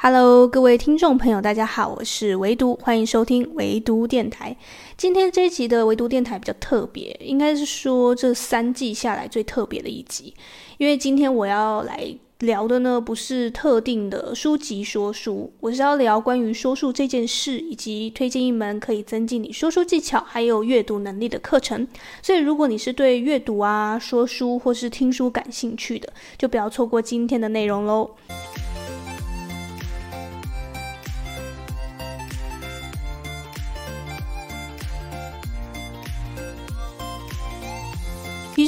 Hello，各位听众朋友，大家好，我是唯独，欢迎收听唯独电台。今天这一集的唯独电台比较特别，应该是说这三季下来最特别的一集，因为今天我要来聊的呢，不是特定的书籍说书，我是要聊关于说书这件事，以及推荐一门可以增进你说书技巧还有阅读能力的课程。所以，如果你是对阅读啊、说书或是听书感兴趣的，就不要错过今天的内容喽。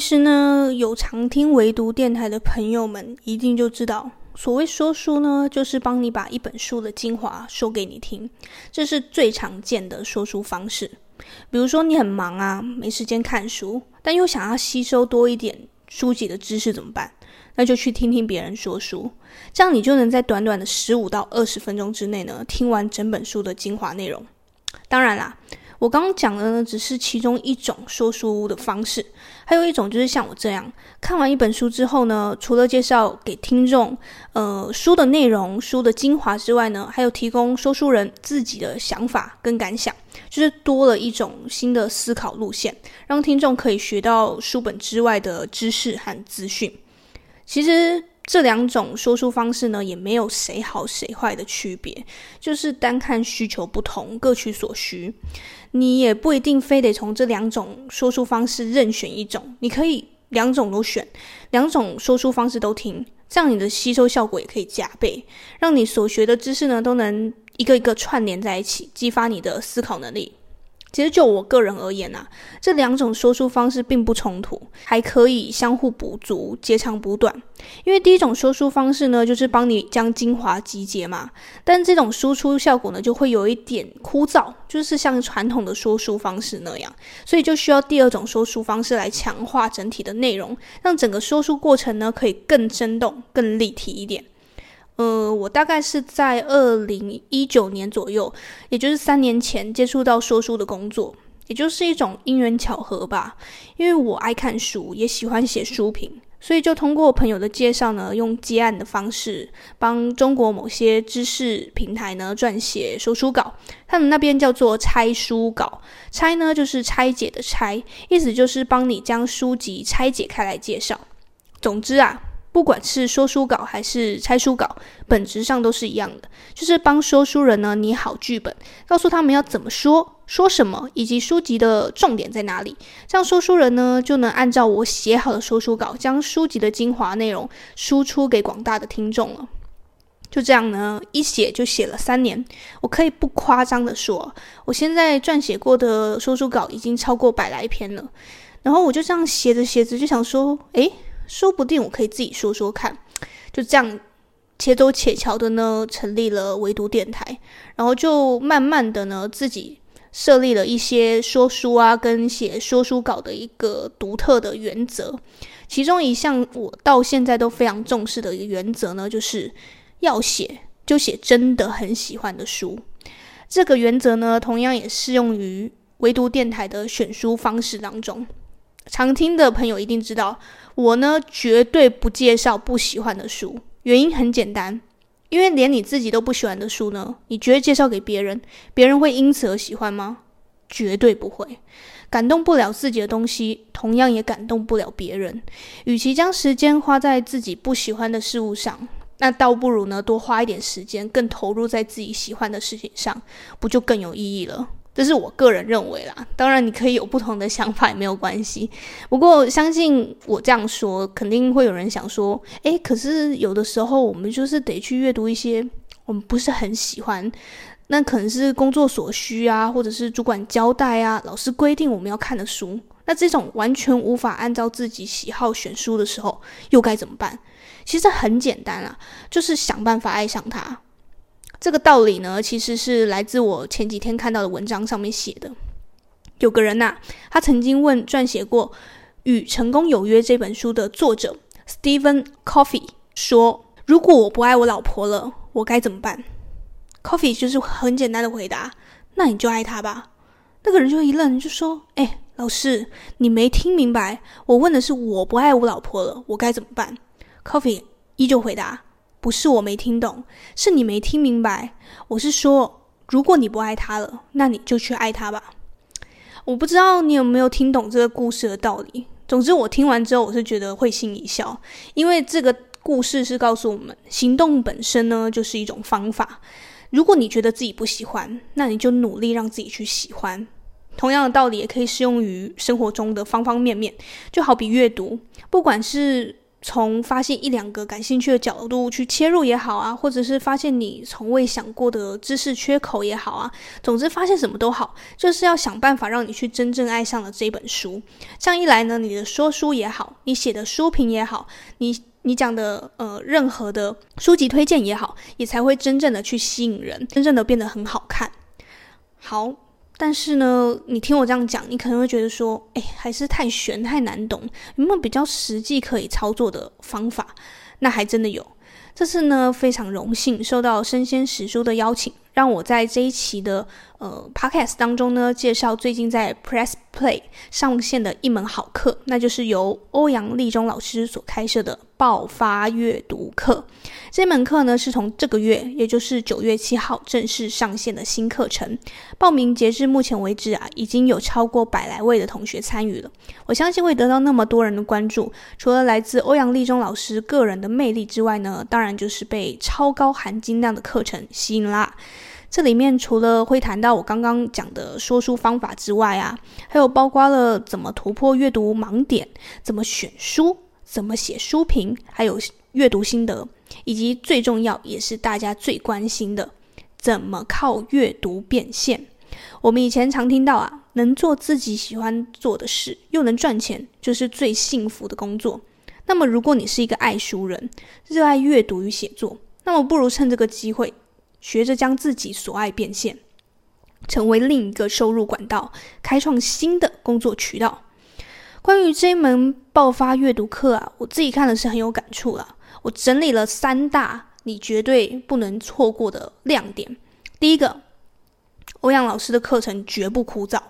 其实呢，有常听唯读电台的朋友们一定就知道，所谓说书呢，就是帮你把一本书的精华说给你听，这是最常见的说书方式。比如说你很忙啊，没时间看书，但又想要吸收多一点书籍的知识怎么办？那就去听听别人说书，这样你就能在短短的十五到二十分钟之内呢，听完整本书的精华内容。当然啦。我刚刚讲的呢，只是其中一种说书的方式，还有一种就是像我这样，看完一本书之后呢，除了介绍给听众，呃，书的内容、书的精华之外呢，还有提供说书人自己的想法跟感想，就是多了一种新的思考路线，让听众可以学到书本之外的知识和资讯。其实。这两种说书方式呢，也没有谁好谁坏的区别，就是单看需求不同，各取所需。你也不一定非得从这两种说书方式任选一种，你可以两种都选，两种说书方式都听，这样你的吸收效果也可以加倍，让你所学的知识呢，都能一个一个串联在一起，激发你的思考能力。其实就我个人而言啊，这两种说书方式并不冲突，还可以相互补足，截长补短。因为第一种说书方式呢，就是帮你将精华集结嘛，但这种输出效果呢，就会有一点枯燥，就是像传统的说书方式那样，所以就需要第二种说书方式来强化整体的内容，让整个说书过程呢，可以更生动、更立体一点。呃，我大概是在二零一九年左右，也就是三年前接触到说书的工作，也就是一种因缘巧合吧。因为我爱看书，也喜欢写书评，所以就通过朋友的介绍呢，用接案的方式帮中国某些知识平台呢撰写说书稿。他们那边叫做拆书稿，拆呢就是拆解的拆，意思就是帮你将书籍拆解开来介绍。总之啊。不管是说书稿还是拆书稿，本质上都是一样的，就是帮说书人呢拟好剧本，告诉他们要怎么说、说什么，以及书籍的重点在哪里。这样说书人呢就能按照我写好的说书稿，将书籍的精华内容输出给广大的听众了。就这样呢，一写就写了三年。我可以不夸张的说，我现在撰写过的说书稿已经超过百来篇了。然后我就这样写着写着，就想说，诶。说不定我可以自己说说看，就这样且走且瞧的呢，成立了唯独电台，然后就慢慢的呢，自己设立了一些说书啊跟写说书稿的一个独特的原则。其中一项我到现在都非常重视的一个原则呢，就是要写就写真的很喜欢的书。这个原则呢，同样也适用于唯读电台的选书方式当中。常听的朋友一定知道，我呢绝对不介绍不喜欢的书。原因很简单，因为连你自己都不喜欢的书呢，你觉得介绍给别人，别人会因此而喜欢吗？绝对不会。感动不了自己的东西，同样也感动不了别人。与其将时间花在自己不喜欢的事物上，那倒不如呢多花一点时间，更投入在自己喜欢的事情上，不就更有意义了？这是我个人认为啦，当然你可以有不同的想法也没有关系。不过相信我这样说，肯定会有人想说：诶，可是有的时候我们就是得去阅读一些我们不是很喜欢，那可能是工作所需啊，或者是主管交代啊，老师规定我们要看的书。那这种完全无法按照自己喜好选书的时候，又该怎么办？其实很简单啊，就是想办法爱上它。这个道理呢，其实是来自我前几天看到的文章上面写的。有个人呐、他曾经问撰写过《与成功有约》这本书的作者 Stephen Covey 说：“如果我不爱我老婆了，我该怎么办？”Covey 就是很简单的回答：“那你就爱她吧。”那个人就一愣，就说：“哎，老师，你没听明白？我问的是我不爱我老婆了，我该怎么办？”Covey 依旧回答：“不是我没听懂，是你没听明白。我是说，如果你不爱他了，那你就去爱他吧。我不知道你有没有听懂这个故事的道理。总之，我听完之后，我是觉得会心一笑，因为这个故事是告诉我们，行动本身呢就是一种方法。如果你觉得自己不喜欢，那你就努力让自己去喜欢。同样的道理也可以适用于生活中的方方面面，就好比阅读，不管是。从发现一两个感兴趣的角度去切入也好啊，或者是发现你从未想过的知识缺口也好啊，总之发现什么都好，就是要想办法让你去真正爱上了这本书。这样一来呢，你的说书也好，你写的书评也好，你你讲的呃任何的书籍推荐也好，也才会真正的去吸引人，真正的变得很好看。好。但是呢，你听我这样讲，你可能会觉得说，哎，还是太玄太难懂，有没有比较实际可以操作的方法？那还真的有。这次呢，非常荣幸受到生鲜时书的邀请，让我在这一期的呃 podcast 当中呢，介绍最近在 Press Play 上线的一门好课，那就是由欧阳立中老师所开设的爆发阅读课。这门课呢，是从这个月，也就是九月七号正式上线的新课程。报名截至目前为止啊，已经有超过百来位的同学参与了。我相信会得到那么多人的关注，除了来自欧阳立中老师个人的魅力之外呢，当然就是被超高含金量的课程吸引啦。这里面除了会谈到我刚刚讲的说书方法之外啊，还有包括了怎么突破阅读盲点，怎么选书，怎么写书评，还有阅读心得。以及最重要也是大家最关心的，怎么靠阅读变现？我们以前常听到啊，能做自己喜欢做的事，又能赚钱，就是最幸福的工作。那么，如果你是一个爱书人，热爱阅读与写作，那么不如趁这个机会，学着将自己所爱变现，成为另一个收入管道，开创新的工作渠道。关于这门爆发阅读课啊，我自己看的是很有感触啦。我整理了三大你绝对不能错过的亮点。第一个，欧阳老师的课程绝不枯燥，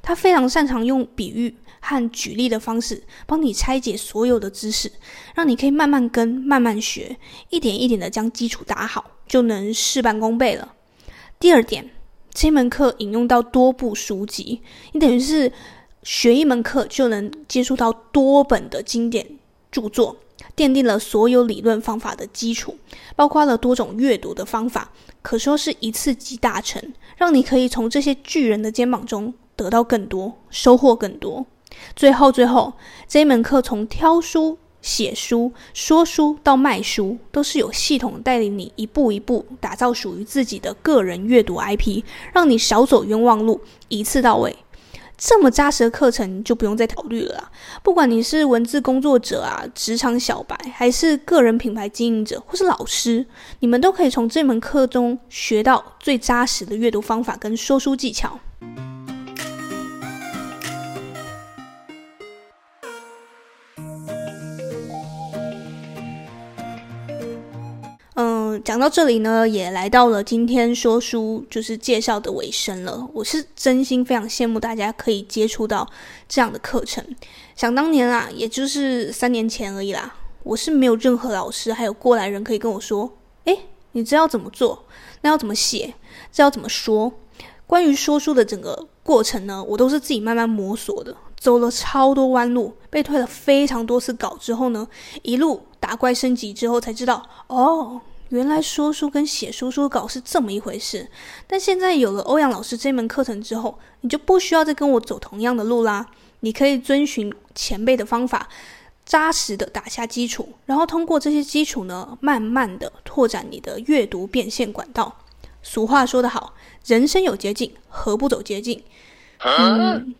他非常擅长用比喻和举例的方式帮你拆解所有的知识，让你可以慢慢跟、慢慢学，一点一点的将基础打好，就能事半功倍了。第二点，这门课引用到多部书籍，你等于是学一门课就能接触到多本的经典著作。奠定了所有理论方法的基础，包括了多种阅读的方法，可说是一次集大成，让你可以从这些巨人的肩膀中得到更多，收获更多。最后，最后这一门课从挑书、写书、说书到卖书，都是有系统带领你一步一步打造属于自己的个人阅读 IP，让你少走冤枉路，一次到位。这么扎实的课程就不用再考虑了啦。不管你是文字工作者啊、职场小白，还是个人品牌经营者，或是老师，你们都可以从这门课中学到最扎实的阅读方法跟说书技巧。讲到这里呢，也来到了今天说书就是介绍的尾声了。我是真心非常羡慕大家可以接触到这样的课程。想当年啊，也就是三年前而已啦，我是没有任何老师还有过来人可以跟我说：“诶，你知道怎么做？那要怎么写？这要怎么说？”关于说书的整个过程呢，我都是自己慢慢摸索的，走了超多弯路，被退了非常多次稿之后呢，一路打怪升级之后才知道哦。原来说书跟写说书稿是这么一回事，但现在有了欧阳老师这门课程之后，你就不需要再跟我走同样的路啦。你可以遵循前辈的方法，扎实的打下基础，然后通过这些基础呢，慢慢的拓展你的阅读变现管道。俗话说得好，人生有捷径，何不走捷径？嗯，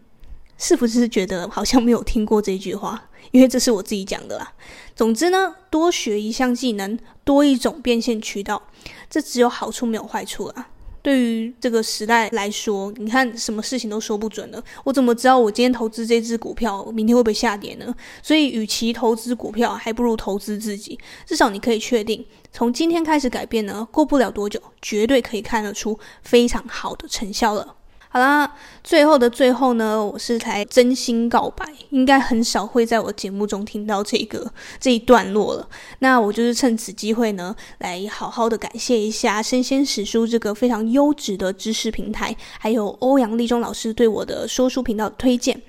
是不是觉得好像没有听过这句话？因为这是我自己讲的啦。总之呢，多学一项技能，多一种变现渠道，这只有好处没有坏处啊。对于这个时代来说，你看什么事情都说不准了。我怎么知道我今天投资这只股票，明天会不会下跌呢？所以，与其投资股票，还不如投资自己。至少你可以确定，从今天开始改变呢，过不了多久，绝对可以看得出非常好的成效了。好啦，最后的最后呢，我是才真心告白，应该很少会在我节目中听到这个这一段落了。那我就是趁此机会呢，来好好的感谢一下生鲜时书这个非常优质的知识平台，还有欧阳立中老师对我的说书频道的推荐。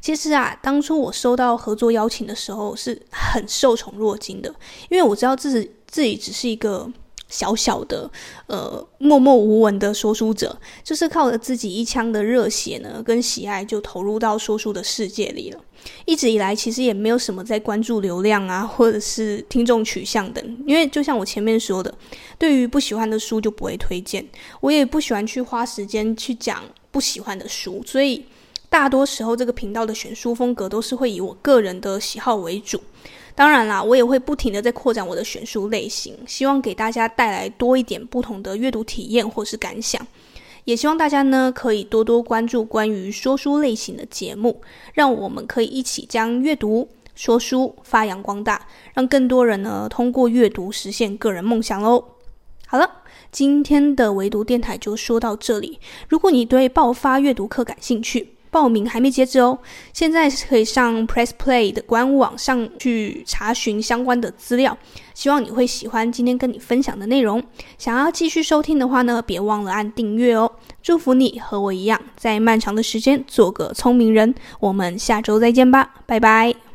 其实啊，当初我收到合作邀请的时候，是很受宠若惊的，因为我知道自己自己只是一个。小小的，呃，默默无闻的说书者，就是靠着自己一腔的热血呢，跟喜爱，就投入到说书的世界里了。一直以来，其实也没有什么在关注流量啊，或者是听众取向等，因为就像我前面说的，对于不喜欢的书就不会推荐，我也不喜欢去花时间去讲不喜欢的书，所以大多时候这个频道的选书风格都是会以我个人的喜好为主。当然啦，我也会不停地在扩展我的选书类型，希望给大家带来多一点不同的阅读体验或是感想。也希望大家呢可以多多关注关于说书类型的节目，让我们可以一起将阅读说书发扬光大，让更多人呢通过阅读实现个人梦想喽。好了，今天的唯读电台就说到这里。如果你对爆发阅读课感兴趣，报名还没截止哦，现在可以上 Press Play 的官网上去查询相关的资料。希望你会喜欢今天跟你分享的内容。想要继续收听的话呢，别忘了按订阅哦。祝福你和我一样，在漫长的时间做个聪明人。我们下周再见吧，拜拜。